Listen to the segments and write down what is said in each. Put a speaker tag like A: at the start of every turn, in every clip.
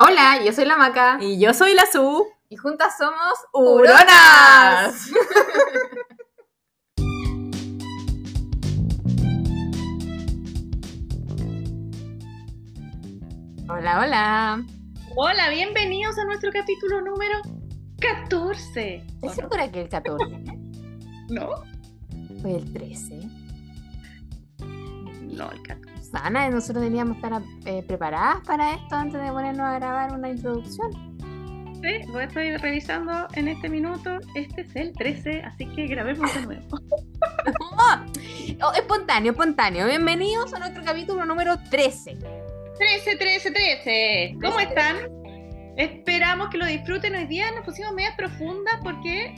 A: Hola, yo soy la Maca.
B: Y yo soy la Su.
A: Y juntas somos
B: ¡Huronas!
A: hola, hola.
B: Hola, bienvenidos a nuestro capítulo número 14.
A: ¿Estás segura que el 14?
B: ¿No?
A: Fue el 13.
B: No, el 14.
A: Sana, nosotros teníamos que estar eh, preparadas para esto antes de ponernos a grabar una introducción.
B: Sí, lo estoy revisando en este minuto. Este es el 13, así que grabemos de nuevo.
A: Oh, espontáneo, espontáneo. Bienvenidos a nuestro capítulo número 13.
B: 13, 13, 13. ¿Cómo están? Esperamos que lo disfruten hoy día. Nos pusimos medias profundas porque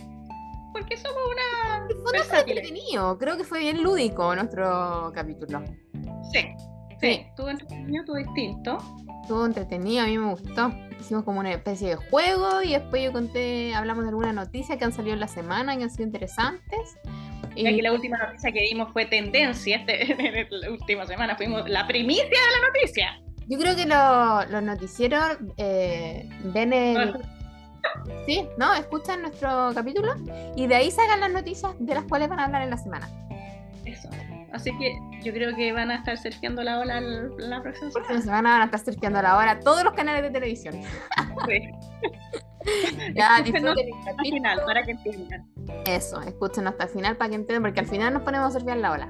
B: porque somos una
A: fue entretenido. Creo que fue bien lúdico nuestro capítulo.
B: Sí,
A: Sí.
B: sí. Estuvo entretenido, estuvo distinto.
A: Estuvo entretenido, a mí me gustó. Hicimos como una especie de juego y después yo conté, hablamos de algunas noticias que han salido en la semana que han sido interesantes. Y
B: que la última noticia que dimos fue tendencia este, en la última semana. Fuimos la primicia de la noticia.
A: yo creo que lo- los noticieros eh, ven el... Sí, ¿no? Escuchan nuestro capítulo y de ahí sacan las noticias de las cuales van a hablar en la semana.
B: Eso. Así que yo creo que van a estar surfeando la ola el- la próxima
A: Próxima
B: semana.
A: semana van a estar surfeando la hora todos los canales de televisión.
B: Sí.
A: Ya, disfruten el
B: Al
A: capítulo.
B: final, para que entiendan.
A: Eso, escuchen hasta el final para que entiendan, porque al final nos ponemos a surfear la ola.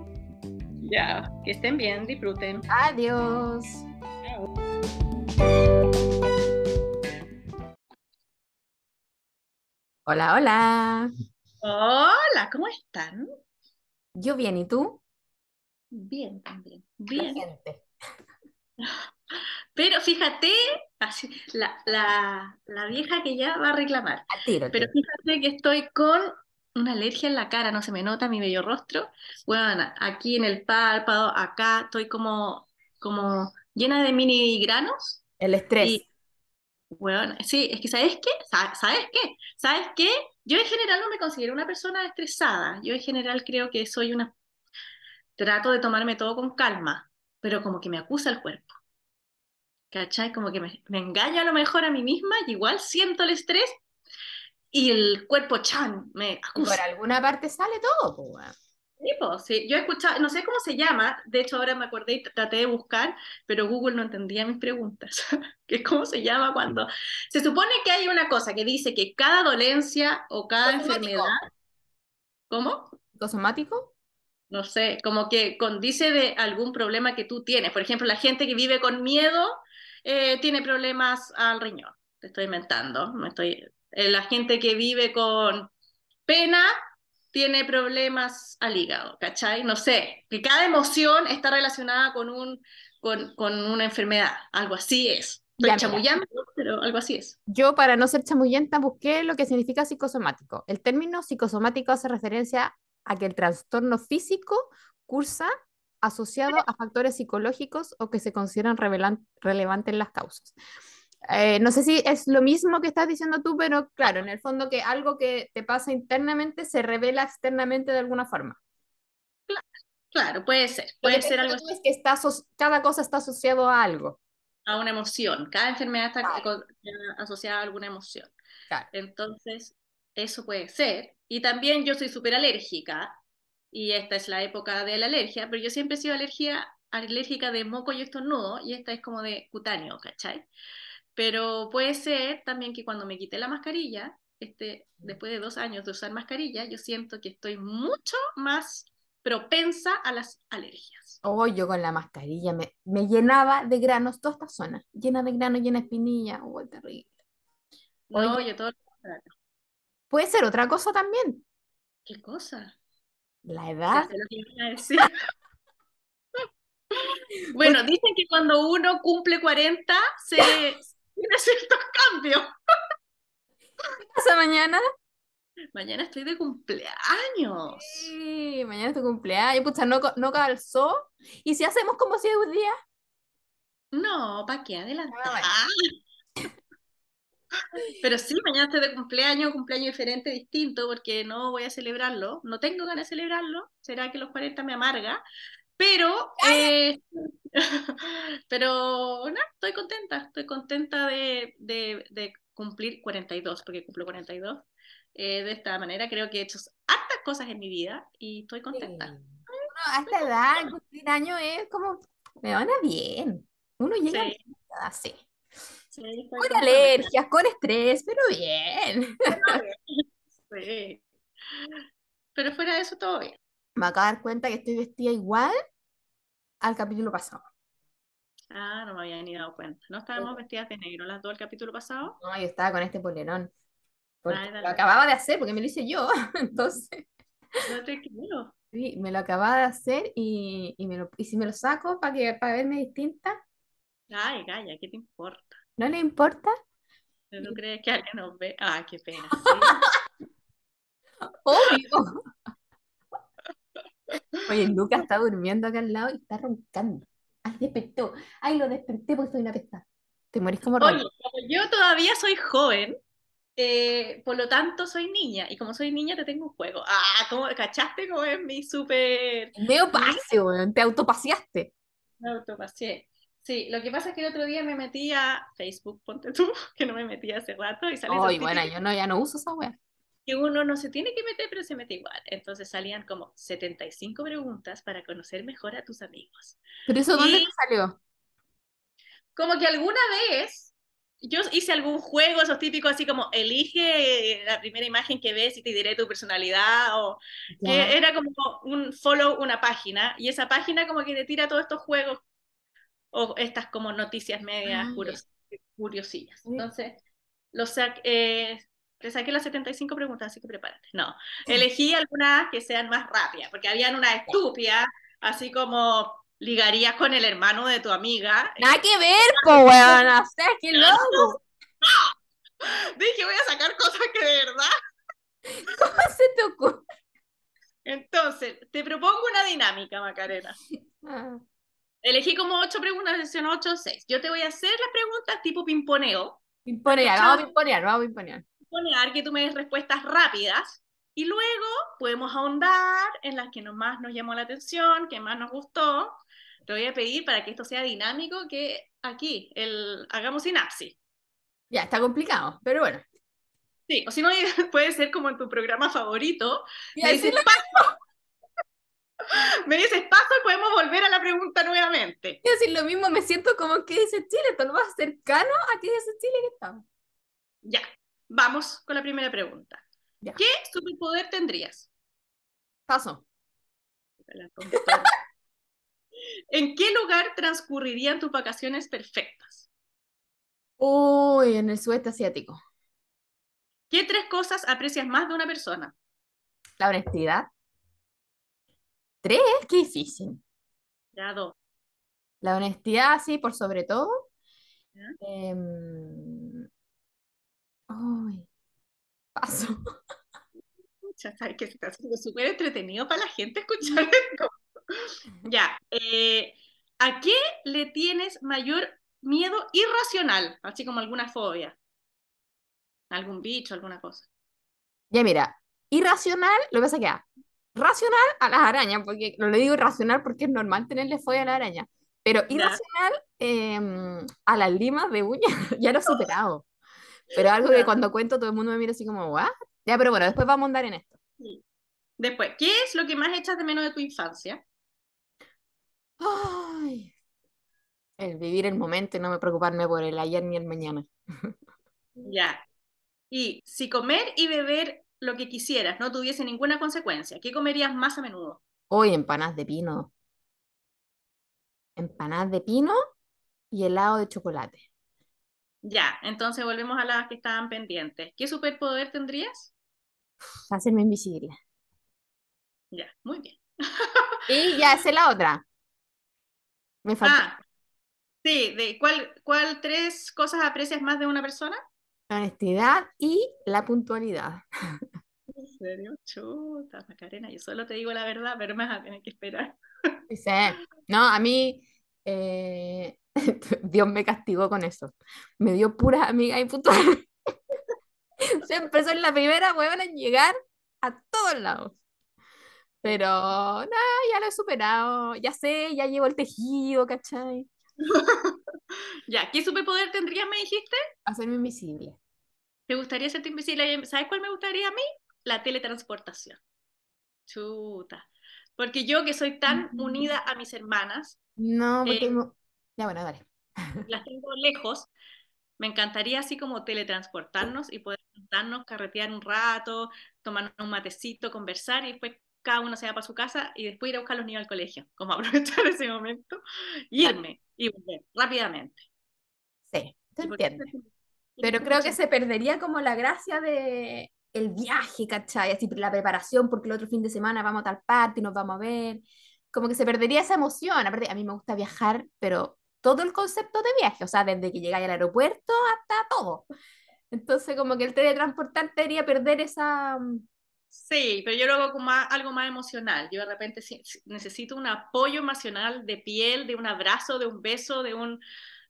B: Ya, que estén bien, disfruten.
A: Adiós. Hola, hola.
B: Hola, ¿cómo están?
A: Yo bien, ¿y tú?
B: Bien, también. Bien. Pero fíjate, así, la, la, la vieja que ya va a reclamar.
A: Al
B: Pero fíjate que estoy con una alergia en la cara, no se me nota mi bello rostro. Bueno, aquí en el párpado, acá estoy como, como llena de mini granos.
A: El estrés.
B: Y, bueno, sí, es que ¿sabes qué? Sa- ¿Sabes qué? ¿Sabes qué? Yo en general no me considero una persona estresada. Yo en general creo que soy una... Trato de tomarme todo con calma, pero como que me acusa el cuerpo. ¿Cachai? Como que me, me engaño a lo mejor a mí misma y igual siento el estrés y el cuerpo chan me acusa.
A: por alguna parte sale todo, pues.
B: Sí, po, sí. Yo he escuchado, no sé cómo se llama, de hecho ahora me acordé y traté de buscar, pero Google no entendía mis preguntas. ¿Qué cómo se llama cuando se supone que hay una cosa que dice que cada dolencia o cada
A: Psicosomático.
B: enfermedad, ¿cómo?
A: ¿Psicosomático?
B: No sé, como que condice de algún problema que tú tienes. Por ejemplo, la gente que vive con miedo eh, tiene problemas al riñón. Te estoy inventando. No estoy... eh, la gente que vive con pena tiene problemas al hígado, ¿cachai? No sé, que cada emoción está relacionada con, un, con, con una enfermedad. Algo así es. Estoy chamullando, pero algo así es.
A: Yo, para no ser chamullenta, busqué lo que significa psicosomático. El término psicosomático hace referencia a que el trastorno físico cursa asociado a factores psicológicos o que se consideran relevantes en las causas. Eh, no sé si es lo mismo que estás diciendo tú, pero claro, en el fondo que algo que te pasa internamente se revela externamente de alguna forma.
B: Claro, puede ser. Puede ser algo
A: digo es que está aso- cada cosa está asociado a algo.
B: a una emoción. Cada enfermedad está
A: Claro.
B: asociada a alguna emoción.
A: Claro.
B: Entonces, eso puede ser. Y también yo soy súper alérgica, y esta es la época de la alergia, pero yo siempre he sido alergia, alérgica de moco y estornudo, y esta es como de cutáneo, ¿cachai? Pero puede ser también que cuando me quité la mascarilla, este, después de dos años de usar mascarilla, yo siento que estoy mucho más propensa a las alergias.
A: Oh, yo con la mascarilla me, me llenaba de granos toda esta zona, llena de granos, llena de espinillas. Oh, terrible.
B: No,
A: Oye.
B: yo todo lo contrario.
A: Puede ser otra cosa también,
B: ¿Qué cosa?
A: la edad.
B: decir. Bueno, dicen que cuando uno cumple 40 se tiene ciertos cambios.
A: ¿Pasa mañana?
B: Mañana estoy de cumpleaños.
A: Sí, mañana es tu cumpleaños, pucha, no, no calzó. ¿Y si hacemos como si es un día?
B: No, ¿para qué adelantar?
A: Ah,
B: Pero sí, mañana estoy de cumpleaños, cumpleaños diferente, distinto, porque no voy a celebrarlo. No tengo ganas de celebrarlo. Será que los 40 me amarga. Pero, eh, pero, no, estoy contenta, estoy contenta de, de, de cumplir 42, porque cumplo 42. Eh, de esta manera creo que he hecho hartas cosas en mi vida y estoy contenta.
A: Sí. A esta edad, cumplir años es como, me van a bien. Uno llega
B: Sí.
A: a Con
B: contenta.
A: alergias, con estrés, pero bien.
B: Pero fuera de eso, todo bien.
A: Me acabo de dar cuenta que estoy vestida igual al capítulo pasado.
B: Ah, no me había ni dado cuenta. ¿No estábamos vestidas de negro las dos el capítulo pasado?
A: No, yo estaba con este polerón. Porque lo acababa de hacer, porque me lo hice yo. Entonces,
B: No te quiero.
A: sí, me lo acababa de hacer y, y, me lo, y si me lo saco para que, para verme distinta,
B: Ay, Gaya, ¿qué te importa?
A: ¿no le importa?
B: ¿No crees que alguien nos ve? Ah, qué pena. sí.
A: Obvio. Oye, Lucas está durmiendo acá al lado y está roncando. Ay, despertó. Ay, lo desperté porque soy una pesta. Te morís como
B: Oye, como yo todavía soy joven, eh, por lo tanto soy niña. Y como soy niña, te tengo un juego. Ah, ¿cómo, ¿cachaste cómo es mi súper
A: Medio pase, weón. Te autopaseaste.
B: Me autopaseé. Sí, lo que pasa es que el otro día me metí a Facebook, ponte tú, que no me metí hace rato, y sale
A: Ay, bueno, yo no, ya no uso esa wea.
B: Que uno no se tiene que meter, pero se mete igual. Entonces salían como 75 preguntas para conocer mejor a tus amigos.
A: Pero eso, ¿dónde
B: Y-
A: te salió?
B: Como que alguna vez yo hice algún juego, esos típicos así como elige la primera imagen que ves y te diré tu personalidad, o
A: Ya.
B: que era como un follow una página, y esa página como que te tira todos estos juegos o estas como noticias medias
A: Ah,
B: curiosillas. Entonces, los eh, te saqué las 75 preguntas, así que prepárate. No, elegí algunas que sean más rápidas, porque habían una estúpida, así como ligarías con el hermano de tu amiga.
A: Nada que ver, po, weón. O sea, qué loco.
B: Dije, voy a sacar cosas que de verdad.
A: ¿Cómo se te ocurre?
B: Entonces, te propongo una dinámica, Macarena.
A: Ah,
B: Elegí como ocho preguntas, sección 8 o 6. Yo te voy a hacer las preguntas tipo pimponeo,
A: Pimponear, vamos a pimponear, vamos a pimponear.
B: Poner que tú me des respuestas rápidas y luego podemos ahondar en las que más nos llamó la atención, que más nos gustó. Te voy a pedir para que esto sea dinámico que aquí el, hagamos sinapsis.
A: Ya, está complicado, pero bueno.
B: Sí, o si no, puede ser como en tu programa favorito.
A: Ya,
B: Me dices paso, me dices paso y podemos volver a la pregunta nuevamente.
A: Quiero decir lo mismo, me siento como que dice Chile, esto más cercano a que dice Chile que estamos.
B: Ya, vamos con la primera pregunta.
A: Ya.
B: ¿Qué superpoder tendrías?
A: Paso.
B: ¿En qué lugar transcurrirían tus vacaciones perfectas?
A: Uy, en el sudeste asiático.
B: ¿Qué tres cosas aprecias más de una persona?
A: La honestidad. Tres, qué difícil.
B: Ya dos.
A: La honestidad, sí, por sobre todo. Em, Ay, paso.
B: Pucha, sabes que está haciendo súper entretenido para la gente escuchar esto. Ya. eh, ¿a qué le tienes mayor miedo irracional? Así como alguna fobia. Algún bicho, alguna cosa.
A: Ya mira, irracional, lo que pasa que ah, racional a las arañas, porque no le digo irracional porque es normal tenerle fobia a la araña, pero
B: Ya.
A: irracional em, a las limas de uñas, ya lo he superado. Pero algo que cuando cuento todo el mundo me mira así como, ¿what? Ya, pero bueno, después vamos a andar en esto.
B: Después, ¿qué es lo que más echas de menos de tu infancia?
A: Ay, el vivir el momento y no me preocuparme por el ayer ni el mañana.
B: Ya. Y si comer y beber lo que quisieras no tuviese ninguna consecuencia, ¿qué comerías más a menudo?
A: Hoy empanadas de pino. Empanadas de pino y helado de chocolate.
B: Ya, entonces volvemos a las que estaban pendientes. ¿Qué superpoder tendrías?
A: Hacerme invisible.
B: Ya, muy bien.
A: Y ya sé la otra. Me falta
B: Ah, sí, de cuál, cuál tres cosas aprecias más de una persona?
A: la honestidad y la puntualidad.
B: ¿En serio? Chuta, Macarena, yo solo te digo la verdad, pero me vas a tener que esperar.
A: Dice, no, a mí eh, Dios me castigó con eso. Me dio puras amigas impuntuales. Siempre soy la primera huevona en llegar a todos lados. Pero nada, ya lo he superado. Ya sé, ya llevo el tejido, ¿cachai?
B: ya, ¿qué superpoder tendrías, me dijiste?
A: Hacerme invisible.
B: ¿Te gustaría ser invisible? ¿Sabes cuál me gustaría a mí? La teletransportación. Chuta. Porque yo que soy tan
A: Mm.
B: unida a mis hermanas,
A: No, porque...
B: Eh,
A: Ya, bueno, dale.
B: las tengo lejos, me encantaría así como teletransportarnos y poder juntarnos, carretear un rato, tomar un matecito, conversar y después cada uno se va para su casa y después ir a buscar a los niños al colegio, como aprovechar ese momento, irme y volver rápidamente.
A: Sí, te
B: ¿Y
A: entiendo. Pero creo que se perdería como la gracia de el viaje, ¿cachai? Así la preparación, porque el otro fin de semana vamos a tal parte y nos vamos a ver. Como que se perdería esa emoción. Aparte, a mí me gusta viajar, pero todo el concepto de viaje, o sea, desde que llegáis al aeropuerto hasta todo. Entonces, como que el teletransportarte debería perder esa... mm,
B: Sí, pero yo lo hago como algo más emocional. Yo de repente necesito un apoyo emocional de piel, de un abrazo, de un beso, de un,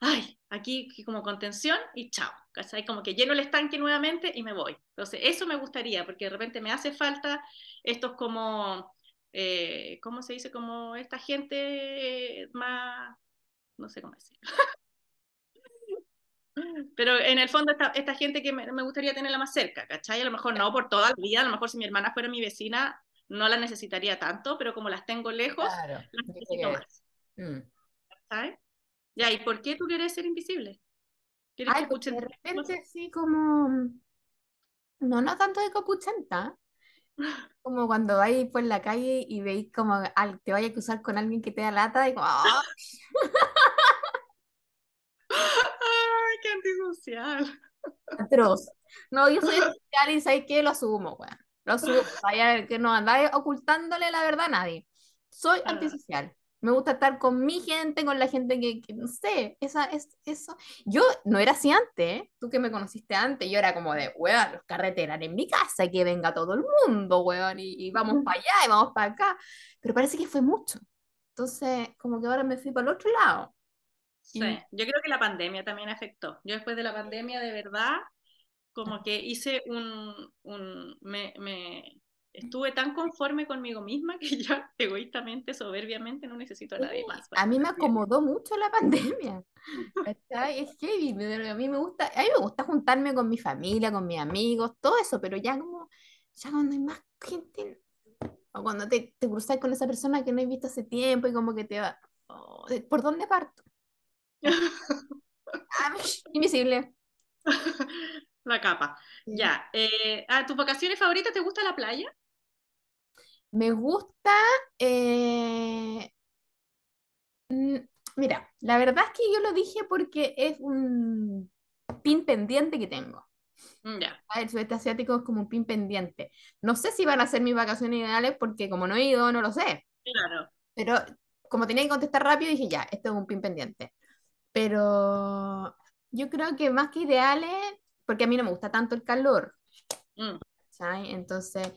B: ay, aquí como contención y chao. ¿cachai? Como que lleno el estanque nuevamente y me voy. Entonces, eso me gustaría, porque de repente me hace falta estos como, eh, ¿cómo se dice? Como esta gente más, no sé cómo decir. Pero en el fondo esta, esta gente que me, me gustaría tenerla más cerca, ¿cachai? A lo mejor no por toda la vida, a lo mejor si mi hermana fuera mi vecina no la necesitaría tanto, pero como las tengo lejos,
A: Claro,
B: las necesito más,
A: mm.
B: ¿sabes? Ya, ¿y por qué tú quieres ser invisible? ¿Quieres
A: Ay,
B: que
A: de repente sí como... No, no tanto de copuchenta, como cuando vais por la calle y veis como al, te vaya a cruzar con alguien que te da lata y como, ¡ah!
B: ¡Ay, qué antisocial!
A: atroz. No, yo soy social y ¿sabes qué? Lo asumo, weón. Lo asumo. Vaya, que no andáis ocultándole la verdad a nadie. Soy
B: Ah.
A: antisocial. Me gusta estar con mi gente, con la gente que, que no sé, esa, es, eso. Yo no era así antes, ¿eh? Tú que me conociste antes, yo era como de, weón, los carreteras en mi casa, que venga todo el mundo, weón, y, y vamos para allá y vamos para acá. Pero parece que fue mucho. Entonces, como que ahora me fui para el otro lado.
B: Sí,
A: Y-
B: yo creo que la pandemia también afectó. Yo después de la pandemia, de verdad, como que hice un, un me, me- estuve tan conforme conmigo misma que ya egoístamente, soberbiamente, no necesito a nadie más.
A: A mí me acomodó mucho la pandemia. Es heavy, me- a mí me gusta, a mí me gusta juntarme con mi familia, con mis amigos, todo eso, pero ya como, ya cuando hay más gente, o cuando te, te cruzas con esa persona que no has visto hace tiempo y como que te va, oh, ¿de- ¿por dónde parto? Ah, invisible.
B: La capa. Ya. eh, ¿a tus vacaciones favoritas te gusta la playa?
A: Me gusta, eh, mira, la verdad es que yo lo dije porque es un pin pendiente que tengo.
B: Mm, Ya.
A: Ah, El sudeste asiático es como un pin pendiente. No sé si van a ser mis vacaciones ideales porque como no he ido, no lo sé.
B: Claro.
A: Pero como tenía que contestar rápido, dije ya, esto es un pin pendiente. Pero yo creo que más que ideales, porque a mí no me gusta tanto el calor,
B: Mm,
A: ¿sabes? Entonces,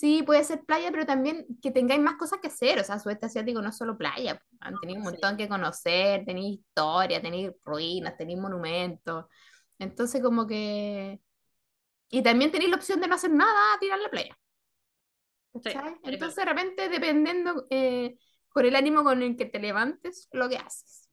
A: sí, puede ser playa, pero también que tengáis más cosas que hacer. O sea, sudeste asiático no es solo playa. Han tenido un montón que conocer, tenéis historia, tenéis ruinas, tenéis monumentos. Entonces, como que... Y también tenéis la opción de no hacer nada, tirar la playa.
B: Sí,
A: Entonces, de repente, dependiendo eh, con el ánimo con el que te levantes, lo que haces.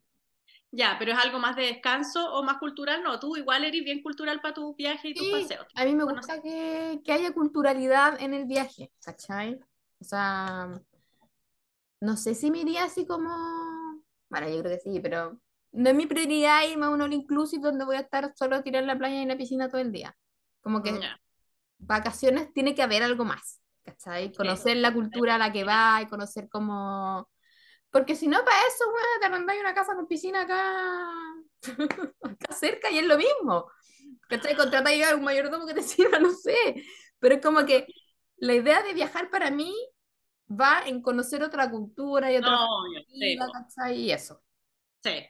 B: Ya, pero es algo más de descanso o más cultural, no, tú igual eres bien cultural para tus viajes y tus
A: Sí,
B: paseos.
A: a mí me
B: Bueno,
A: gusta que, que haya culturalidad en el viaje, ¿cachai? O sea, no sé si me iría así como... Bueno, yo creo que sí, pero no es mi prioridad irme a un all inclusive donde voy a estar solo tirado en la playa y en la piscina todo el día. Como que
B: Ya,
A: vacaciones tiene que haber algo más, ¿cachai? Conocer la cultura a la que va y conocer cómo... Porque si no, para eso, bueno, te arrendáis una casa con piscina acá, acá cerca y es lo mismo. ¿Cachai? Contratáis a un mayordomo que te sirva, no sé. Pero es como que la idea de viajar para mí va en conocer otra cultura y otra
B: No, po,
A: ¿cachai? Y eso.
B: sí.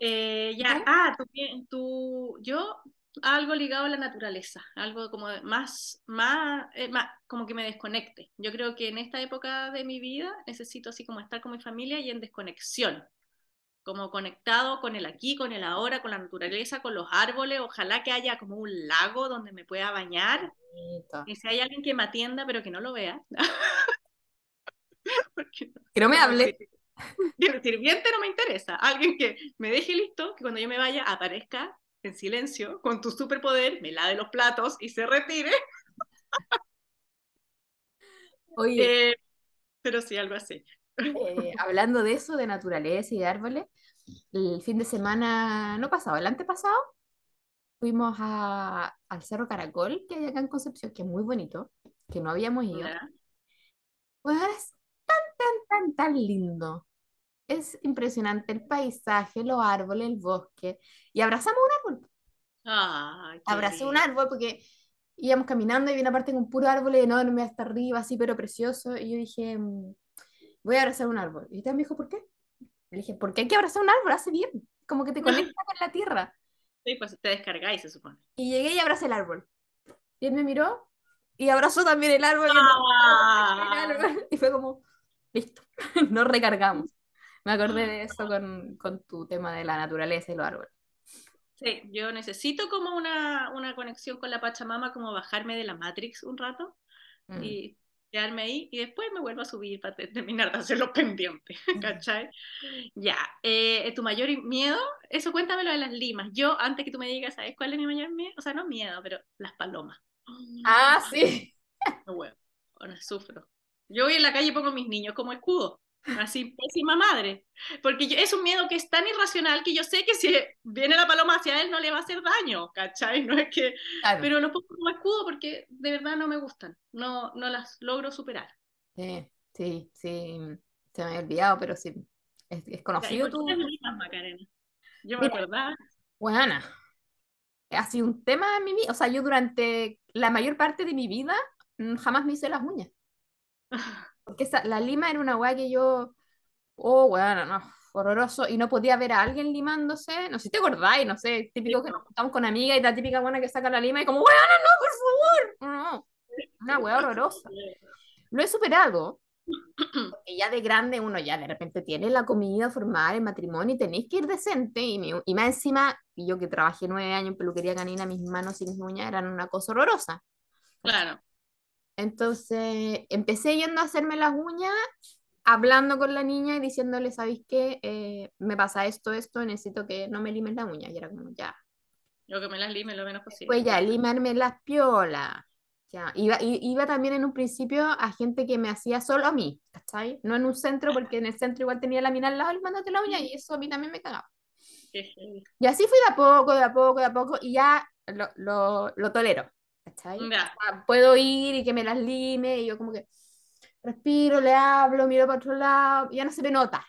B: Eh, ya, ah, tú, tú- yo algo ligado a la naturaleza, algo como más, más, eh, más, como que me desconecte. Yo creo que en esta época de mi vida necesito así como estar con mi familia y en desconexión, como conectado con el aquí, con el ahora, con la naturaleza, con los árboles. Ojalá que haya como un lago donde me pueda bañar.
A: Bonito.
B: Y si hay alguien que me atienda, pero que no lo vea. Porque no-
A: Que no me hable.
B: El sirviente no me interesa. Alguien que me deje listo, que cuando yo me vaya aparezca en silencio, con tu superpoder, me lave los platos y se retire.
A: Oye,
B: Eh, pero sí, algo así.
A: eh, hablando de eso, de naturaleza y de árboles, el fin de semana, no pasado, el antepasado, fuimos a- al Cerro Caracol, que hay acá en Concepción, que es muy bonito, que no habíamos ido. Pues es tan, tan, tan, tan lindo. Es impresionante el paisaje, los árboles, el bosque. Y abrazamos un árbol.
B: Qué
A: Abracé un árbol porque íbamos caminando y vi una parte con puro árbol enorme hasta arriba, así, pero precioso. Y yo dije, mm, voy a abrazar un árbol. Y usted me dijo, ¿por qué? Le dije, porque hay que abrazar un árbol, hace bien. Como que te conecta con la tierra.
B: Sí, pues te descargáis, se supone.
A: Y llegué y abracé el árbol. Y él me miró y abrazó también el árbol. y el
B: Ah.
A: árbol, Y fue como, listo, nos recargamos. Me acordé de eso con, con tu tema de la naturaleza y los árboles.
B: Sí, yo necesito como una, una conexión con la Pachamama, como bajarme de la Matrix un rato
A: Mm.
B: y quedarme ahí y después me vuelvo a subir para te- terminar de hacer los pendientes, ¿cachai? Ya, eh, tu mayor miedo, eso cuéntamelo de las limas. Yo, antes que tú me digas, ¿sabes cuál es mi mayor miedo? O sea, no miedo, pero las palomas.
A: Ah, sí.
B: No huevo, ahora sufro. Yo voy en la calle y pongo a mis niños como escudo. Así, pésima madre. Porque yo- es un miedo que es tan irracional que yo sé que si viene la paloma hacia él no le va a hacer daño, ¿cachai? No es que...
A: Claro.
B: Pero lo pongo como escudo porque de verdad no me gustan. No, no las logro superar.
A: Sí, sí, sí. Se me había olvidado, pero sí. Es, es
B: Ya, ¿y
A: conocido
B: Macarena? Yo me acordaba.
A: Buena. Ha sido un tema en mi vida. O sea, yo durante la mayor parte de mi vida mm, jamás me hice las uñas. Porque esa, la lima era una weá que yo. Oh, bueno, no. Horroroso. Y no podía ver a alguien limándose. No sé si te acordáis, no sé. Típico que nos juntamos con amigas y la típica buena que saca la lima y como, weona, no, por favor. No, una weá horrorosa. Lo he superado. Porque ya de grande uno ya de repente tiene la comida formal, el matrimonio y tenéis que ir decente. Y, mi- y más encima, yo que trabajé nueve años en peluquería canina, mis manos y mis uñas eran una cosa horrorosa.
B: Claro.
A: Entonces empecé yendo a hacerme las uñas, hablando con la niña y diciéndole, ¿sabéis qué? Eh, me pasa esto, esto, necesito que no me limes la uña. Y era como, ya.
B: Yo que me las lime lo menos posible.
A: Pues ya, limarme las piolas. Ya. Iba, i- iba también en un principio a gente que me hacía solo a mí, ¿cachai? No en un centro, porque en el centro igual tenía la mina al lado limándote la uña y eso a mí también me cagaba. Y así fui de a poco, de a poco, de a poco, y ya lo, lo, lo tolero, ¿cachai?
B: Ya.
A: O sea, puedo ir y que me las lime, y yo como que respiro, le hablo, miro para otro lado, y ya no se me nota.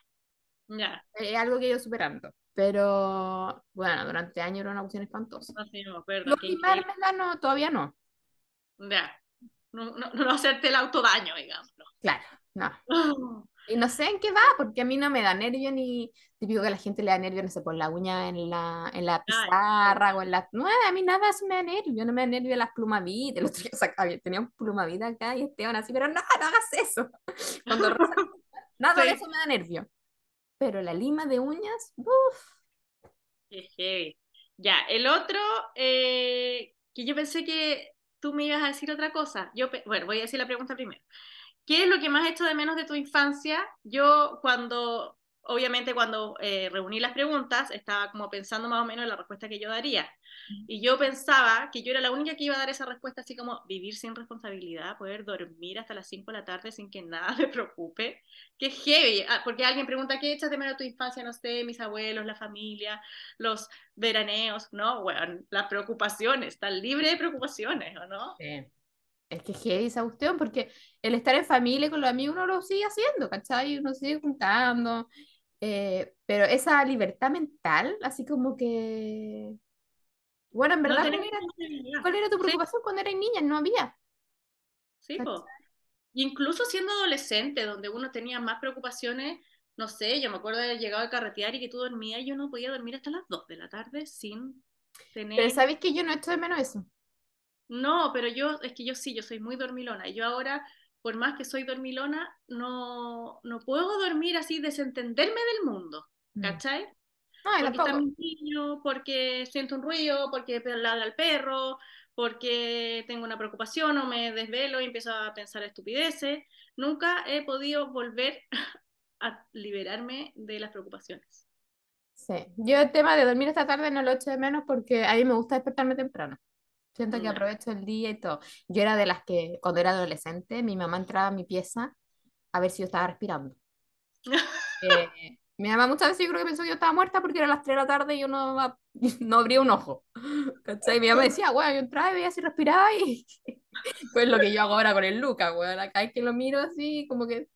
B: Ya.
A: Es algo que he ido superando. Pero bueno, durante años era una cuestión espantosa.
B: No sé, no me acuerdo.
A: Lo
B: qué increíble.
A: limármela no, todavía no.
B: Ya. No, no, no hacerte el autodaño, digámoslo.
A: Claro, no. Y no sé en qué va, porque a mí no me da nervio ni típico que a la gente le da nervio, no sé, por la uña en la, en la pizarra o en la... No, a mí nada eso me da nervio, no me da nervio las plumavitas. El otro día sacaba- tenía un plumavita acá y Esteban así, pero no, no hagas eso. Cuando rosa- nada de
B: Sí.
A: eso me da nervio. Pero la lima de uñas, uff.
B: Ya, el otro, eh, que yo pensé que tú me ibas a decir otra cosa. Yo, bueno, voy a decir la pregunta primero. ¿Qué es lo que más hecho de menos de tu infancia? Yo cuando, obviamente cuando eh, reuní las preguntas, estaba como pensando más o menos en la respuesta que yo daría. Y yo pensaba que yo era la única que iba a dar esa respuesta así como vivir sin responsabilidad, poder dormir hasta las 5 de la tarde sin que nada me preocupe. Qué heavy, Ah, porque alguien pregunta, ¿qué echas de menos tu infancia? No sé, mis abuelos, la familia, los veraneos, ¿no? Bueno, las preocupaciones, están libre de preocupaciones, ¿o no?
A: Es que heavy esa cuestión, porque el estar en familia con los amigos uno lo sigue haciendo, ¿cachai? Uno sigue juntando. eh, pero esa libertad mental, así como que. Bueno, en verdad, ¿cuál era,
B: responsabilidad.
A: cuál era tu
B: Sí.
A: preocupación cuando eras niña? No había.
B: Sí, po. Incluso siendo adolescente, donde uno tenía más preocupaciones, no sé, yo me acuerdo de haber llegado a carretear y que tú dormías y yo no podía dormir hasta las 2 de la tarde sin tener...
A: Pero sabéis que yo no echo de menos eso.
B: No, pero yo, es que yo sí, yo soy muy dormilona. Y yo ahora, por más que soy dormilona, no, no puedo dormir así, desentenderme del mundo.
A: Mm.
B: ¿cachai?
A: Y
B: Porque está mi niño, porque siento un ruido, porque ladra el perro, porque tengo una preocupación o me desvelo y empiezo a pensar estupideces. Nunca he podido volver a liberarme de las preocupaciones.
A: Sí. Yo el tema de dormir esta tarde no lo echo de menos porque a mí me gusta despertarme temprano. Siento que
B: Ya.
A: aprovecho el día y todo. Yo era de las que cuando era adolescente, mi mamá entraba a mi pieza a ver si yo estaba respirando. Eh, mi mamá muchas veces yo creo que pensó que yo estaba muerta porque eran las 3 de la tarde y yo no, no abría un ojo. ¿Cachai? Mi mamá decía, bueno, yo entraba y veía si respiraba y pues lo que yo hago ahora con el Luca, weón. Acá es que lo miro así, como que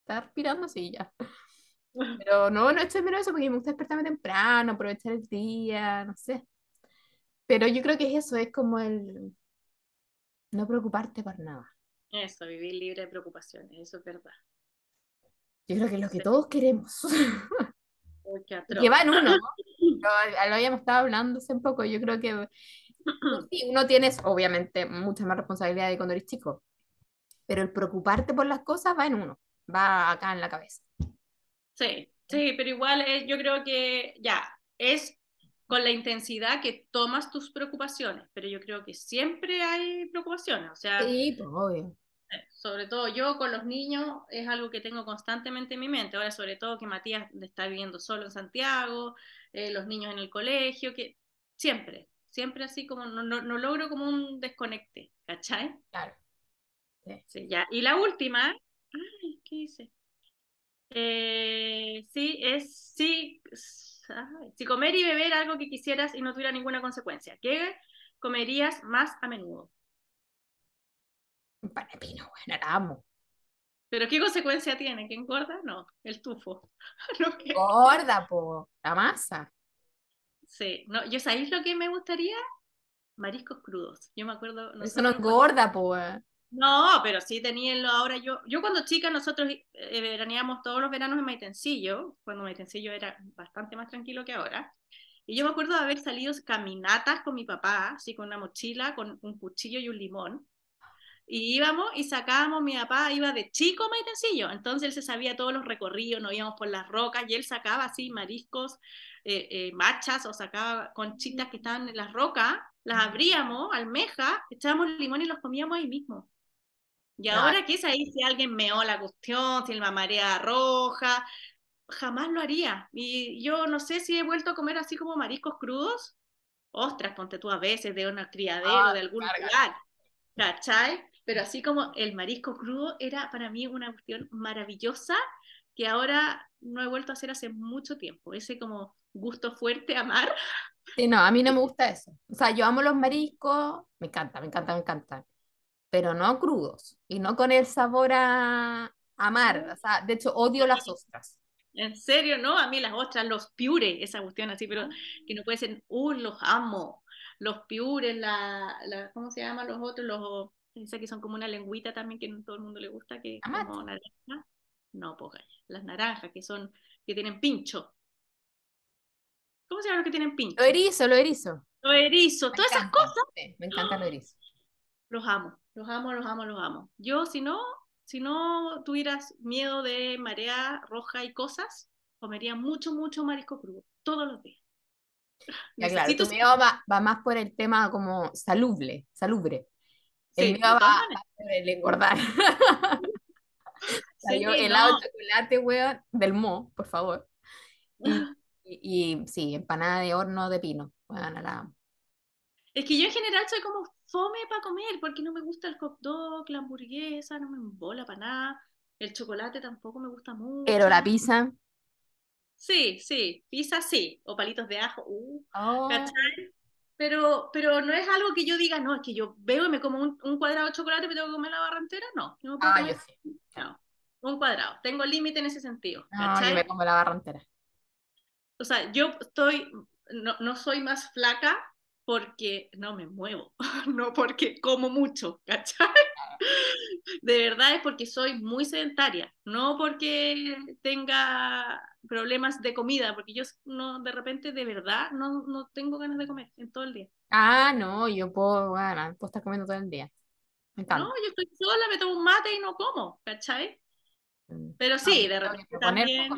A: está respirando así ya. Pero no, no de menos eso porque me gusta despertarme temprano, aprovechar el día, no sé. Pero yo creo que es eso, es como el no preocuparte por nada.
B: Eso, vivir libre de preocupaciones, eso es verdad.
A: Yo creo que es lo que
B: Sí.
A: todos queremos. Que va en uno, ¿no? Lo, lo habíamos estado hablando hace un poco. Yo creo que sí, uno tienes, obviamente, mucha más responsabilidad de cuando eres chico. Pero el preocuparte por las cosas va en uno, va acá en la cabeza.
B: Sí, sí, pero igual es- yo creo que ya, es con la intensidad que tomas tus preocupaciones, pero yo creo que siempre hay preocupaciones, o sea,
A: Sí, pues obvio.
B: sobre todo yo con los niños es algo que tengo constantemente en mi mente, ahora sobre todo que Matías está viviendo solo en Santiago, eh, los niños en el colegio, que siempre, siempre así como no, no, no logro como un desconecte, ¿cachai?
A: Claro. Sí.
B: Sí, ya. Y la última, ay, ¿qué hice? Eh, sí, es sí, ay, si comer y beber algo que quisieras y no tuviera ninguna consecuencia, ¿qué comerías más a menudo?
A: Un pan de pino, bueno, la amo.
B: ¿Pero qué consecuencia tiene? ¿Que engorda? No, el tufo. No, que-
A: Gorda, po, la masa.
B: Sí, no, yo ¿sabéis lo que me gustaría? Mariscos crudos. Yo me acuerdo,
A: Eso no engorda, po. eh.
B: No, pero sí tenía ahora yo. Yo cuando chica nosotros eh, veraneábamos todos los veranos en Maitencillo, cuando Maitencillo era bastante más tranquilo que ahora. Y yo me acuerdo de haber salido caminatas con mi papá, así con una mochila, con un cuchillo y un limón. Y íbamos y sacábamos, mi papá iba de chico a Maitencillo, entonces él se sabía todos los recorridos, nos íbamos por las rocas y él sacaba así mariscos, eh, eh, machas o sacaba conchitas que estaban en las rocas, las abríamos, almejas, echábamos limón y los comíamos ahí mismo. Y ahora, ¿qué es ahí? Si alguien meó la cuestión, si la marea roja, jamás lo haría. Y yo no sé si he vuelto a comer así como mariscos crudos. Ostras, ponte tú a veces de un criadero
A: Ah,
B: de algún lugar. ¿Cachai? Pero así como el marisco crudo era para mí una cuestión maravillosa que ahora no he vuelto a hacer hace mucho tiempo. Ese como gusto fuerte a mar.
A: Sí, no, a mí no me gusta eso. O sea, yo amo los mariscos, me encanta, me encanta, me encanta. Pero no crudos y no con el sabor a, a mar. O sea, de hecho, odio las ostras.
B: En serio, ¿no? A mí las ostras, los piures, esa cuestión así, pero que no puede ser, uh, los amo. Los piures, la, la, ¿cómo se llaman los otros? Los, esa que son como una lengüita también que no todo el mundo le gusta, que como
A: Amate.
B: naranja. No, pues las naranjas, que son, que tienen pincho. ¿Cómo se llaman los que tienen pincho?
A: Lo erizo, lo erizo.
B: Los erizos,
A: Me
B: todas esas cosas,
A: me encanta lo erizo.
B: los amo, los amo, los amo, los amo. Yo, si no, si no tuvieras miedo de marea roja y cosas, comería mucho, mucho marisco crudo, todos los días.
A: Ya, claro, tu mío va, va más por el tema como salubre, salubre. El
B: Sí, de
A: va, por el engordar. O sea,
B: Sí,
A: yo helado
B: no.
A: chocolate, weón, del mo, por favor. Y, y, y sí, empanada de horno de pino. Bueno, la.
B: Es que yo en general soy como fome para comer, porque no me gusta el hot dog, la hamburguesa, no me embola para nada. El chocolate tampoco me gusta mucho.
A: Pero la pizza.
B: Sí, sí, pizza sí, o palitos de ajo, uh,
A: oh,
B: ¿cachai? Pero, pero no es algo que yo diga, no, es que yo veo y me como un, un cuadrado de chocolate y me tengo que comer la barra entera, no, yo me puedo
A: ah, yo
B: comer
A: sí.
B: no, un cuadrado, tengo límite en ese sentido,
A: No, yo me como la barra entera.
B: O sea, yo estoy, no, no soy más flaca porque no me muevo, no porque como mucho, ¿cachai? De verdad es porque soy muy sedentaria, no porque tenga problemas de comida, porque yo no, de repente de verdad no, no tengo ganas de comer en todo el día.
A: Ah, no, yo puedo, bueno, puedo estar comiendo todo el día. Me
B: No, yo estoy sola, me tomo un mate y no como, ¿cachai?
A: Mm.
B: Pero
A: No,
B: sí,
A: yo
B: de repente también,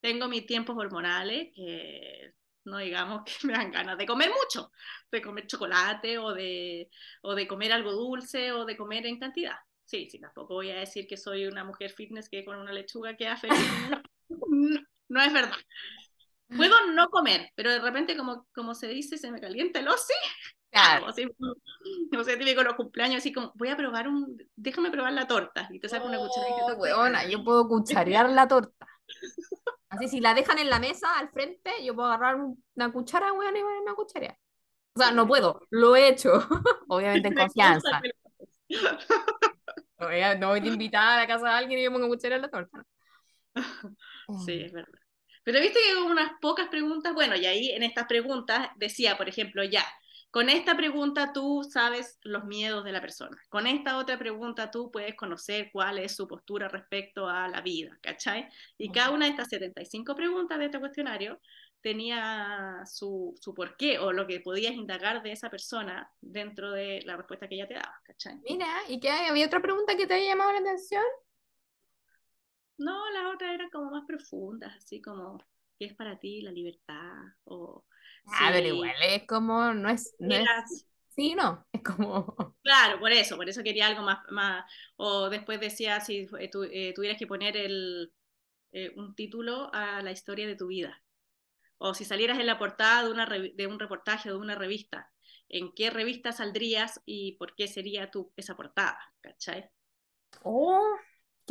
B: tengo mis tiempos hormonales que no digamos que me dan ganas de comer mucho, de comer chocolate o de, o de comer algo dulce o de comer en cantidad. Sí, sí, tampoco voy a decir que soy una mujer fitness que con una lechuga queda feliz. No, no es verdad. Puedo no comer, pero de repente, como, como se dice, se me calienta el osi. Claro. Así, no sé, típico los cumpleaños, así como, voy a probar un, déjame probar la torta. Y te saco una cucharita.
A: Oh, yo puedo cucharear la torta. Así, si la dejan en la mesa al frente, yo puedo agarrar una cuchara, weón, y una cuchara. O sea, no puedo, lo he hecho. Obviamente en confianza. No voy a invitar a la casa de alguien y yo pongo cuchara en la torta.
B: Sí, es verdad. Pero viste que hubo unas pocas preguntas, bueno, y ahí en estas preguntas decía, por ejemplo, ya, con esta pregunta tú sabes los miedos de la persona. Con esta otra pregunta tú puedes conocer cuál es su postura respecto a la vida, ¿cachai? Y cada una de estas 75 preguntas de este cuestionario tenía su, su porqué o lo que podías indagar de esa persona dentro de la respuesta que ella te daba, ¿cachai?
A: Mira, ¿y qué hay? ¿Había otra pregunta que te haya llamado la atención?
B: No, las otras eran como más profundas, así como, ¿qué es para ti la libertad? O
A: Ah, pero igual es como, no es, no es, sí, no, es como...
B: Claro, por eso, por eso quería algo más, más o después decía si eh, eh, tuvieras que poner el, eh, un título a la historia de tu vida, o si salieras en la portada de, una, de un reportaje o de una revista, ¿en qué revista saldrías y por qué sería tu, esa portada? ¿Cachai?
A: Oh.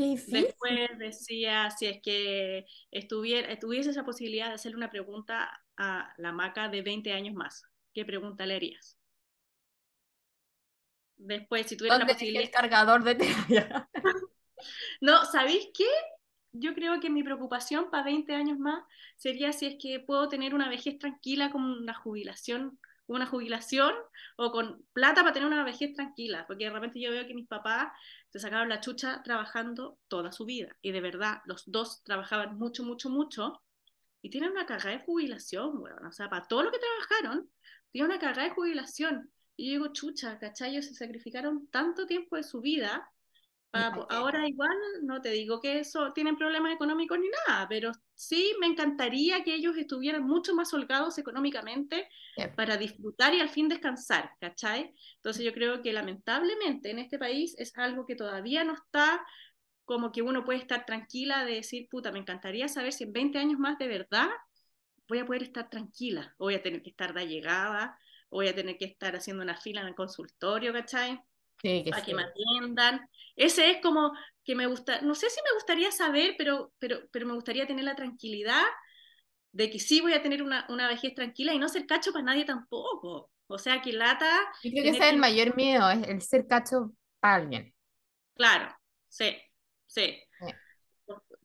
B: Después decía si es que estuviera, tuviese esa posibilidad de hacerle una pregunta a la maca de 20 años más? ¿Qué pregunta le harías? Después, si tuviera la posibilidad...
A: el cargador de terapia?
B: no, ¿sabéis qué? Yo creo que mi preocupación para 20 años más sería si es que puedo tener una vejez tranquila con una jubilación, una jubilación o con plata para tener una vejez tranquila, porque de repente yo veo que mis papás se sacaron la chucha trabajando toda su vida y de verdad los dos trabajaban mucho, mucho, mucho y tienen una carga de jubilación, weón. O sea, para todo lo que trabajaron, tienen una carga de jubilación. Y yo digo, chucha, ¿cachai? Ellos se sacrificaron tanto tiempo de su vida. Ahora igual, no te digo que eso tienen problemas económicos ni nada, pero sí me encantaría que ellos estuvieran mucho más holgados económicamente para disfrutar y al fin descansar, ¿cachai? Entonces yo creo que lamentablemente en este país es algo que todavía no está como que uno puede estar tranquila de decir, puta, me encantaría saber si en 20 años más de verdad voy a poder estar tranquila, voy a tener que estar de llegada, o voy a tener que estar haciendo una fila en el consultorio, ¿cachai? Sí, que para que me atiendan. Ese es como que me gusta, no sé si me gustaría saber, pero, pero, pero me gustaría tener la tranquilidad de que sí voy a tener una, una vejez tranquila y no ser cacho para nadie tampoco. O sea, que lata...
A: Yo creo que ese es el mayor miedo, es el ser cacho para alguien.
B: Claro, sí. Sí.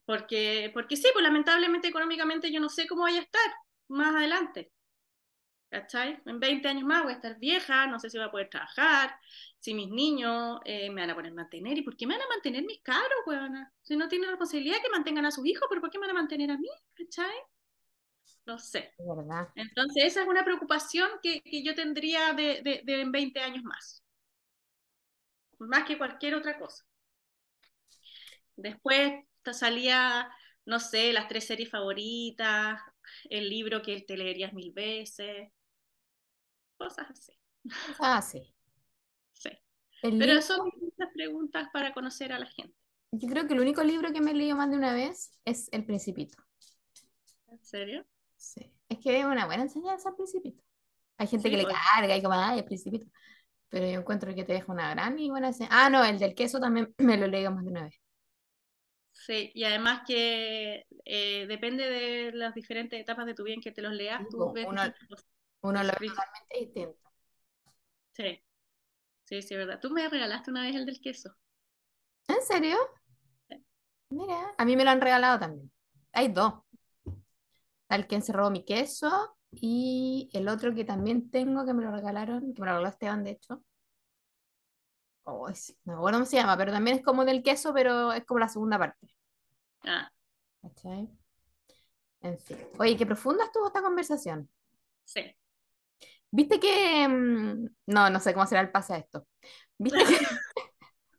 B: Porque, porque sí, pues lamentablemente económicamente yo no sé cómo voy a estar más adelante. ¿Cachai? En 20 años más voy a estar vieja, no sé si voy a poder trabajar, si mis niños eh, me van a poner a mantener. ¿Y por qué me van a mantener mis cabros, weona? Si no tienen la posibilidad que mantengan a sus hijos, ¿pero por qué me van a mantener a mí? ¿Cachai? No sé.
A: verdad.
B: Entonces, esa es una preocupación que, que yo tendría de, de, de en 20 años más. Más que cualquier otra cosa. Después salía, no sé, las tres series favoritas, el libro que te leerías mil veces, cosas así.
A: Ah, sí.
B: Sí. Pero son muchas preguntas para conocer a la gente.
A: Yo creo que el único libro que me he leído más de una vez es El Principito.
B: ¿En serio?
A: Sí. Es que es una buena enseñanza al Principito. Hay gente que le carga y como, ay, el Principito. Pero yo encuentro que te deja una gran y buena enseñanza. Ah, no, el del queso también me lo leído más de una vez.
B: Sí, y además que eh, depende de las diferentes etapas de tu vida en que te los leas, tú ves
A: uno, uno lo ve totalmente distinto.
B: Sí, sí, sí, es verdad. Tú me regalaste una vez el del queso.
A: ¿En serio? Mira, a mí me lo han regalado también. Hay dos. Tal quien se robó mi queso y el otro que también tengo que me lo regalaron, que me lo regaló Esteban, de hecho, Oh, no me cómo se llama, pero también es como del queso, pero es como la segunda parte.
B: Ah.
A: En fin. Oye, qué profunda estuvo esta conversación.
B: Sí.
A: ¿Viste que... Mm, no, no sé cómo será el pase a esto. ¿Viste que...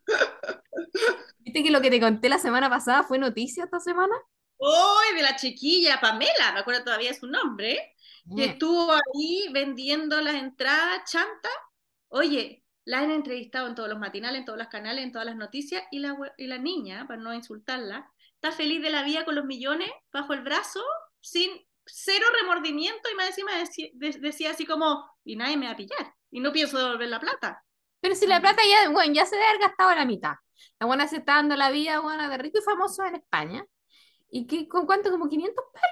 A: ¿Viste que lo que te conté la semana pasada fue noticia esta semana?
B: Hoy de la chiquilla Pamela, me acuerdo todavía su nombre, que
A: Eh,
B: estuvo ahí vendiendo las entradas chanta. Oye, la han entrevistado en todos los matinales, en todos los canales, en todas las noticias, y la, y la niña, para no insultarla, está feliz de la vida con los millones bajo el brazo, sin cero remordimiento, y más encima decía, de- decía así como, y nadie me va a pillar, y no pienso devolver la plata.
A: Pero si la plata ya, bueno, ya se debe haber gastado la mitad. La buena se está dando la vida, buena, de rico y famoso en España. ¿Y qué, con cuánto? ¿Como 500 pesos?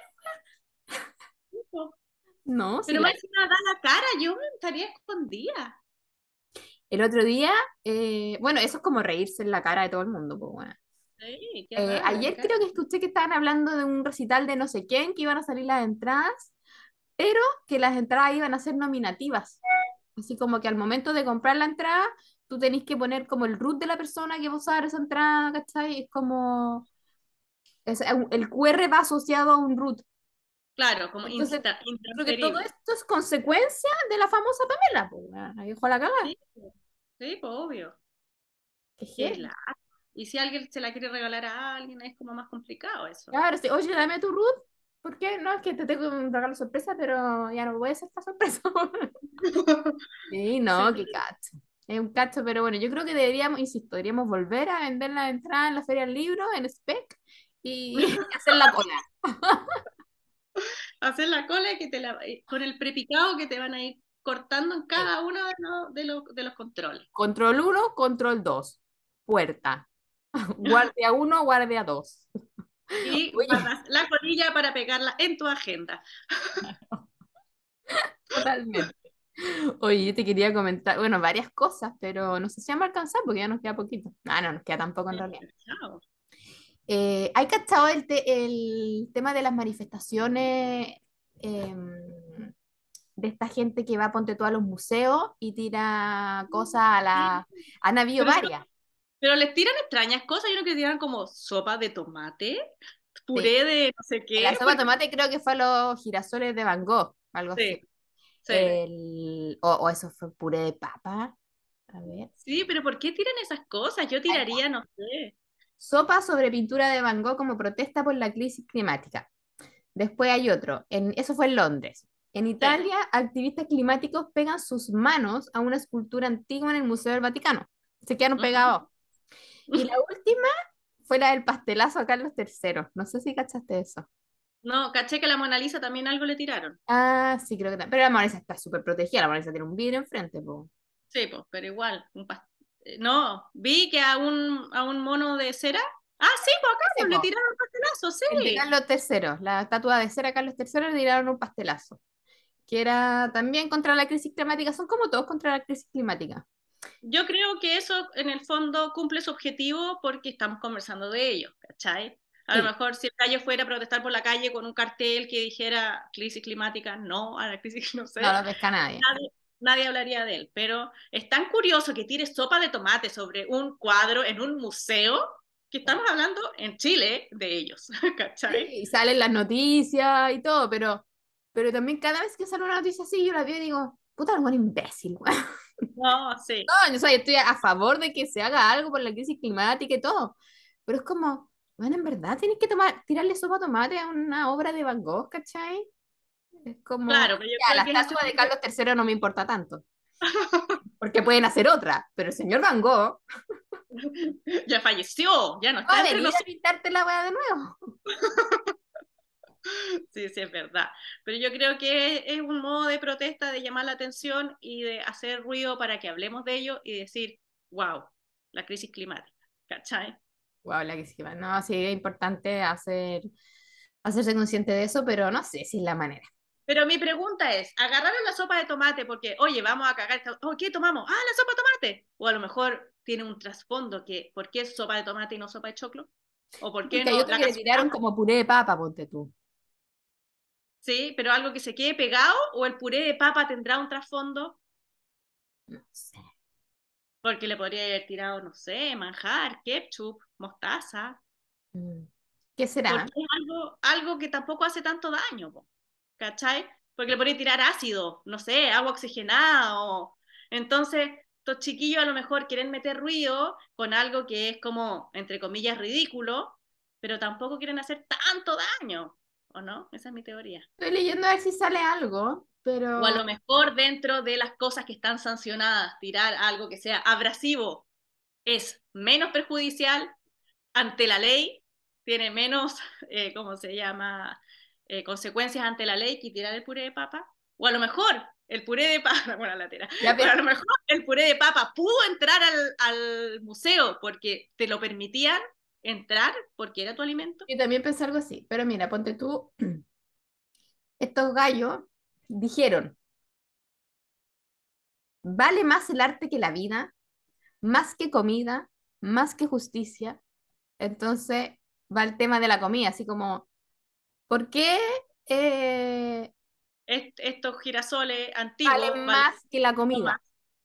A: No,
B: Pero
A: la-
B: más encima da la cara, yo me estaría escondida.
A: El otro día, eh, bueno, eso es como reírse en la cara de todo el mundo, pues bueno.
B: Sí, qué
A: Eh,
B: raro,
A: ayer
B: qué
A: creo que escuché que estaban hablando de un recital de no sé quién, que iban a salir las entradas, pero que las entradas iban a ser nominativas. Así como que al momento de comprar la entrada, tú tenés que poner como el root de la persona que va a usar esa entrada, ¿cachai? Es como... es- el QR va asociado a un root.
B: Claro, como
A: Entonces,
B: insta,
A: Creo que todo esto es consecuencia de la famosa Pamela, pues. Ahí la cagada.
B: Sí, sí, pues obvio.
A: Qué
B: Qué. Y si alguien se la quiere regalar a alguien, es como más complicado eso.
A: Claro, sí. Oye, dame tu root. ¿Por qué? No, es que te tengo un regalo sorpresa, pero ya no voy a hacer esta sorpresa. Sí, no,
B: Sí.
A: qué cacho. Es un cacho, pero bueno, yo creo que deberíamos, insisto, deberíamos volver a vender la entrada en la Feria del Libro, en Spec, y hacer la cola.
B: Hacer la cola y que te la, con el prepicado que te van a ir cortando en cada uno de los, de los, de los controles.
A: Control 1, control 2. Puerta. Guardia 1, guardia 2.
B: Y la colilla para pegarla en tu agenda.
A: Totalmente. Oye, yo te quería comentar, bueno, varias cosas, pero no sé si vamos a alcanzar porque ya nos queda poquito. Ah, no, nos queda tampoco en realidad. Eh, ¿hay cachado el, te- el tema de las manifestaciones em, de esta gente que va, ponte tú, a los museos y tira cosas a la... Han habido varias.
B: Pero les tiran extrañas cosas. Yo no que tiran como sopa de tomate, puré de no sé qué.
A: La sopa de tomate creo que fue a los girasoles de Van Gogh, algo
B: Sí,
A: así.
B: sí.
A: El- o, o eso fue puré de papa. A ver.
B: Sí, pero ¿por qué tiran esas cosas? Yo tiraría, no sé.
A: Sopa sobre pintura de Van Gogh como protesta por la crisis climática. Después hay otro, en, eso fue en Londres. En Italia, activistas climáticos pegan sus manos a una escultura antigua en el Museo del Vaticano. Se quedaron
B: Ujú.
A: pegados. Y la última fue la del pastelazo a Carlos III. No sé si cachaste eso.
B: No, caché que a la Mona Lisa también algo le tiraron.
A: Ah, sí, creo que también. Pero la Mona Lisa está súper protegida. La Mona Lisa tiene un vidrio enfrente, po.
B: Sí, pues, pero igual. un pas- eh, No, vi que a un, a un mono de cera. Ah, sí, pues acá
A: Sí,
B: le tiraron un pastelazo,
A: El de
B: sí.
A: Carlos III, la estatua de cera Carlos III le tiraron un pastelazo. Que era también contra la crisis climática. Son como todos contra la crisis climática.
B: Yo creo que eso en el fondo cumple su objetivo porque estamos conversando de ello, ¿cachai? A
A: Sí.
B: lo mejor si el gallo fuera a protestar por la calle con un cartel que dijera crisis climática, no a la crisis, no sé,
A: No lo pesca nadie.
B: nadie, nadie hablaría de él. Pero es tan curioso que tire sopa de tomate sobre un cuadro en un museo que estamos hablando en Chile de ellos, ¿cachai?
A: Y salen las noticias y todo, pero, pero también cada vez que sale una noticia así, yo la veo y digo, puta, algún imbécil, weón.
B: No, sí.
A: No, yo soy, estoy a favor de que se haga algo por la crisis climática y todo, pero es como, bueno, en verdad tienes que tomar, tirarle sopa a tomate a una obra de Van Gogh, ¿cachai? Es como,
B: Claro, pero yo
A: ya,
B: creo
A: la
B: que es
A: estatua
B: ese
A: de Carlos III no me importa tanto, porque pueden hacer otra, pero el señor Van Gogh
B: ya falleció, ya no
A: va
B: está
A: a
B: entre
A: venir a
B: nosotros.
A: pintarte la weá de nuevo.
B: Sí, sí, es verdad. Pero yo creo que es un modo de protesta, de llamar la atención y de hacer ruido para que hablemos de ello y decir, wow, la crisis climática, ¿cachai?
A: Wow, la que sí, no, sí, es importante hacer, hacerse consciente de eso, pero no sé si es la manera.
B: Pero mi pregunta es, ¿agarraron la sopa de tomate porque, oye, vamos a cagar, esta- oh, ¿qué tomamos? Ah, la sopa de tomate. O a lo mejor tiene un trasfondo que, ¿por qué es sopa de tomate y no sopa de choclo? ¿O por qué
A: Porque hay
B: no?
A: otro
B: la
A: que le tiraron como puré de papa, ponte tú.
B: Sí, pero algo que se quede pegado o el puré de papa tendrá un trasfondo
A: No sé.
B: porque le podría haber tirado, no sé, manjar, ketchup, mostaza.
A: Mm. ¿Qué será?
B: Porque es algo, algo que tampoco hace tanto daño, ¿cachai? Porque le podría tirar ácido, no sé, agua oxigenada o... Entonces, estos chiquillos a lo mejor quieren meter ruido con algo que es como, entre comillas, ridículo, pero tampoco quieren hacer tanto daño, ¿o no? Esa es mi teoría.
A: Estoy leyendo a ver si sale algo, pero...
B: O a lo mejor dentro de las cosas que están sancionadas, tirar algo que sea abrasivo es menos perjudicial ante la ley, tiene menos, eh, ¿cómo se llama?, eh, consecuencias ante la ley que tirar el puré de papa. O a lo mejor el puré de papa, bueno, la tira, pero a lo mejor el puré de papa pudo entrar al, al museo porque te lo permitían entrar porque era tu alimento.
A: Yo también pensé algo así, pero mira, ponte tú, estos gallos dijeron, vale más el arte que la vida, más que comida, más que justicia. Entonces va el tema de la comida, así como, ¿por qué eh,
B: Est- estos girasoles antiguos
A: vale
B: valen
A: más que la comida?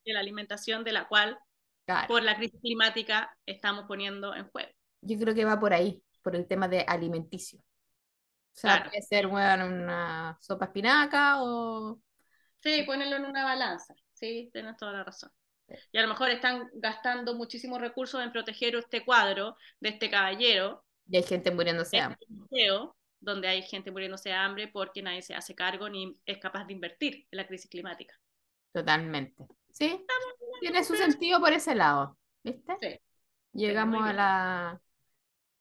B: que la alimentación de la cual
A: Claro,
B: por la crisis climática estamos poniendo en juego?
A: Yo creo que va por ahí, por el tema de alimenticio. O sea,
B: Claro.
A: puede ser, bueno, una sopa espinaca o...
B: Sí, ponerlo en una balanza. Sí, tienes toda la razón. Y a lo mejor están gastando muchísimos recursos en proteger este cuadro de este caballero,
A: Y hay gente muriéndose de
B: este
A: hambre.
B: museo, donde hay gente muriéndose de hambre porque nadie se hace cargo ni es capaz de invertir en la crisis climática.
A: Totalmente. Sí, tiene su sentido por ese lado, ¿viste?
B: Sí,
A: Llegamos a la,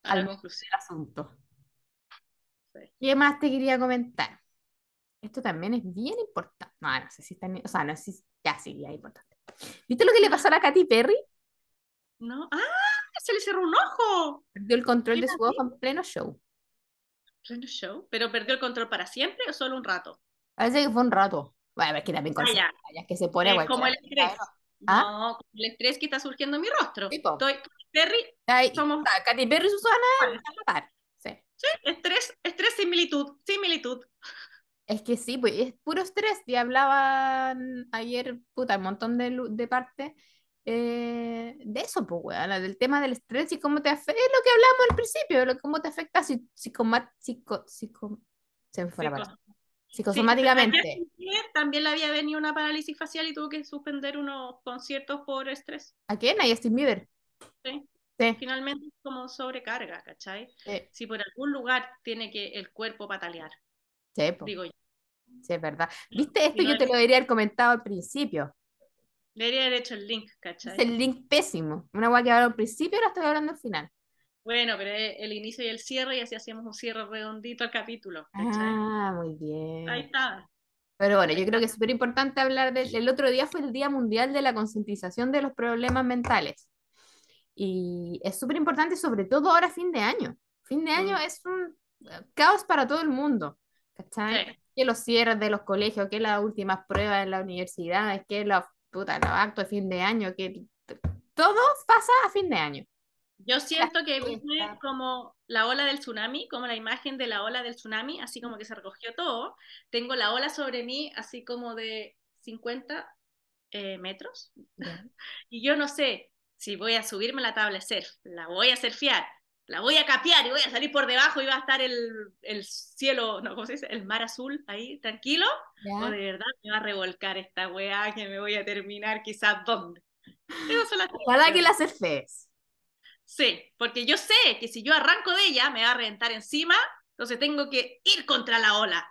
A: al meollo
B: conclusión.
A: del asunto.
B: Sí.
A: ¿Qué más te quería comentar? Esto también es bien importante. No, no sé si está... O sea, no sé si... Ya, sí, ya es importante. ¿Viste lo que le pasó a la Katy Perry?
B: ¿No? ¡Ah! Se le cerró un ojo.
A: Perdió el control
B: ¿Qué
A: de su ojo en pleno show.
B: Pleno show. ¿Pero perdió el control para siempre o solo un rato?
A: Parece que fue un rato. Bueno, es que también con
B: Ah,
A: que se pone
B: Es como el estrés.
A: ¿Ah?
B: No, como el estrés que está surgiendo en mi rostro. Estoy, Terry,
A: Ay,
B: somos
A: sea, Katy Perry y Susana
B: iguales.
A: a la par. Sí.
B: estrés, estrés, similitud, similitud.
A: Es que sí, pues es puro estrés. Y hablaban ayer, puta, un montón de, de partes eh, de eso, pues, weón, del tema del estrés y cómo te afecta, es lo que hablamos al principio, lo, cómo te afecta psico- psico- se me fue la palabra.
B: Sí,
A: psicosomáticamente.
B: también le había venido una parálisis facial y tuvo que suspender unos conciertos por estrés.
A: ¿A quién? A Justin Bieber.
B: ¿Sí?
A: Sí,
B: Finalmente es como sobrecarga, ¿cachai?
A: sí,
B: Si por algún lugar tiene que el cuerpo patalear,
A: sí, po,
B: digo yo.
A: sí, es verdad. ¿Viste esto? Yo te
B: es-
A: lo debería haber comentado al principio.
B: Debería haber hecho el link,
A: Es
B: ¿cachai?
A: el link pésimo. Una guay que hablo al principio y ahora estoy hablando al final.
B: Bueno, pero es el inicio y el cierre y así hacíamos un cierre redondito al capítulo, ¿cachai?
A: Ah, muy bien.
B: Ahí está.
A: Pero bueno, yo creo que es súper importante hablar del el otro día fue el Día Mundial de la Concientización de los Problemas Mentales. Y es súper importante, sobre todo ahora fin de año. Fin de año
B: Mm.
A: es un eh, caos para todo el mundo. ¿Cachai?
B: Sí.
A: Que los cierres de los colegios, que las últimas pruebas en las universidades, que los, puta, los actos de fin de año, que todo pasa a fin de año.
B: Yo siento que viene como la ola del tsunami, como la imagen de la ola del tsunami, así como que se recogió todo. Tengo la ola sobre mí, así como de 50 eh, metros. Y yo no sé si voy a subirme a la tabla de surf, la voy a surfear, la voy a capear y voy a salir por debajo y va a estar el, el cielo, no, ¿cómo se dice? El mar azul ahí, tranquilo. O de verdad me va a revolcar esta weá que me voy a terminar quizás las
A: Ojalá que la surfees.
B: Sí, porque yo sé que si yo arranco de ella me va a reventar encima, entonces tengo que ir contra la ola,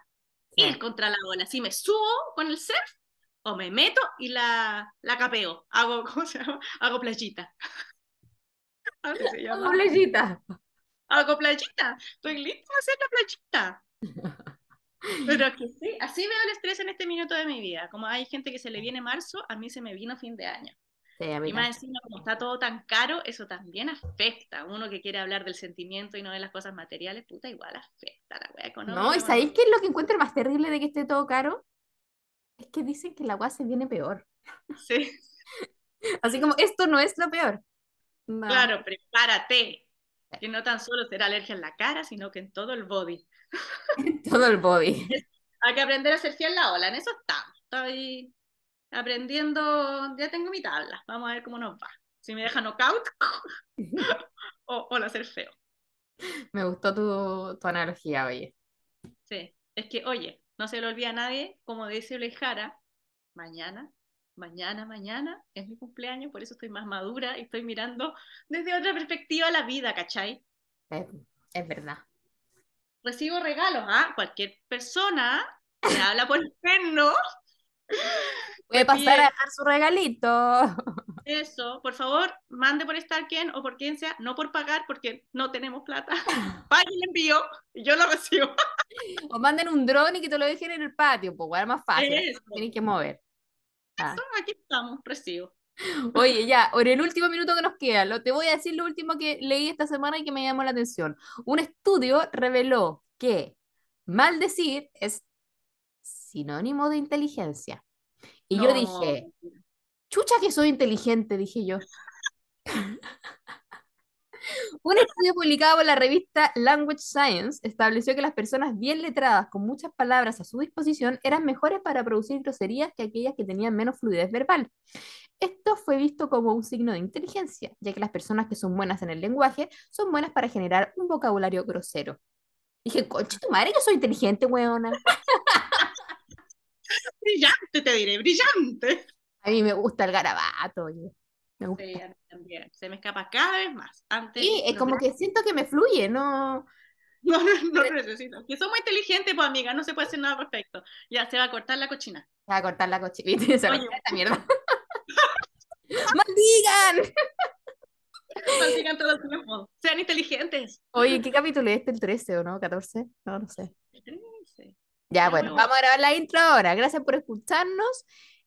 A: Sí.
B: ir contra la ola. Si me subo con el surf o me meto y la, la capeo, hago, ¿cómo se llama? Hago playita. Se llama.
A: Como playita.
B: Hago playita. Estoy lista para hacer la playita. Pero que sí, así veo el estrés en este minuto de mi vida. Como hay gente que se le viene marzo, a mí se me vino fin de año.
A: Sí,
B: Y más encima, como está todo tan caro, eso también afecta. Uno que quiere hablar del sentimiento y no de las cosas materiales, puta, igual afecta la wea económica.
A: No, ¿y sabéis qué es lo que encuentro más terrible de que esté todo caro? Es que dicen que la agua se viene peor.
B: Sí,
A: Así como, esto no es lo peor. No.
B: claro, prepárate. Que no tan solo será alergia en la cara, sino que en todo el body.
A: Todo el body.
B: Hay que aprender a ser fiel la ola, en eso estamos. Estoy aprendiendo, ya tengo mi tabla. Vamos a ver cómo nos va. Si me deja knockout o, o la feo.
A: Me gustó tu, tu analogía, oye.
B: Sí, es que, oye, no se le olvida a nadie, como dice Olejara, mañana, mañana, mañana es mi cumpleaños, por eso estoy más madura y estoy mirando desde otra perspectiva la vida, ¿cachai?
A: Es verdad.
B: Recibo regalos, ¿ah? Cualquier persona que habla por interno.
A: Puede
B: me
A: pasar a dejar su regalito.
B: Eso, por favor, mande por Starken o por quien sea, no por pagar porque no tenemos plata. Pague el envío y yo lo recibo.
A: O manden un dron y que te lo dejen en el patio, pues bueno, más fácil.
B: Eso.
A: Tienes que mover. Ah.
B: Aquí estamos, recibo.
A: Oye, ya, por el último minuto que nos queda, lo, te voy a decir lo último que leí esta semana y que me llamó la atención. Un estudio reveló que maldecir es sinónimo de inteligencia. Y yo
B: No.
A: dije, chucha que soy inteligente, dije yo. Un estudio publicado por la revista Language Science estableció que las personas bien letradas con muchas palabras a su disposición eran mejores para producir groserías que aquellas que tenían menos fluidez verbal. Esto fue visto como un signo de inteligencia, ya que las personas que son buenas en el lenguaje son buenas para generar un vocabulario grosero. Dije, concha tu madre, que soy inteligente, weona.
B: Brillante, te diré, brillante.
A: A mí me gusta el garabato, oye. Me gusta.
B: Sí, a mí también. Se me escapa cada vez más. Antes
A: Sí, es
B: no,
A: como que siento que me fluye, ¿no?
B: no, no, no lo necesito. Que somos inteligentes, pues amiga, no se puede hacer nada al respecto. Ya se va a cortar la cochina.
A: Se va a cortar la cochinita y se va a cortar esta mierda. ¡Maldigan!
B: Maldigan todo el tiempo. Sean inteligentes.
A: Oye, ¿qué capítulo es este? ¿El 13 o no? ¿14? No, no sé.
B: Sí.
A: Ya,
B: Ya,
A: bueno,
B: bueno.
A: vamos a grabar la intro ahora. Gracias por escucharnos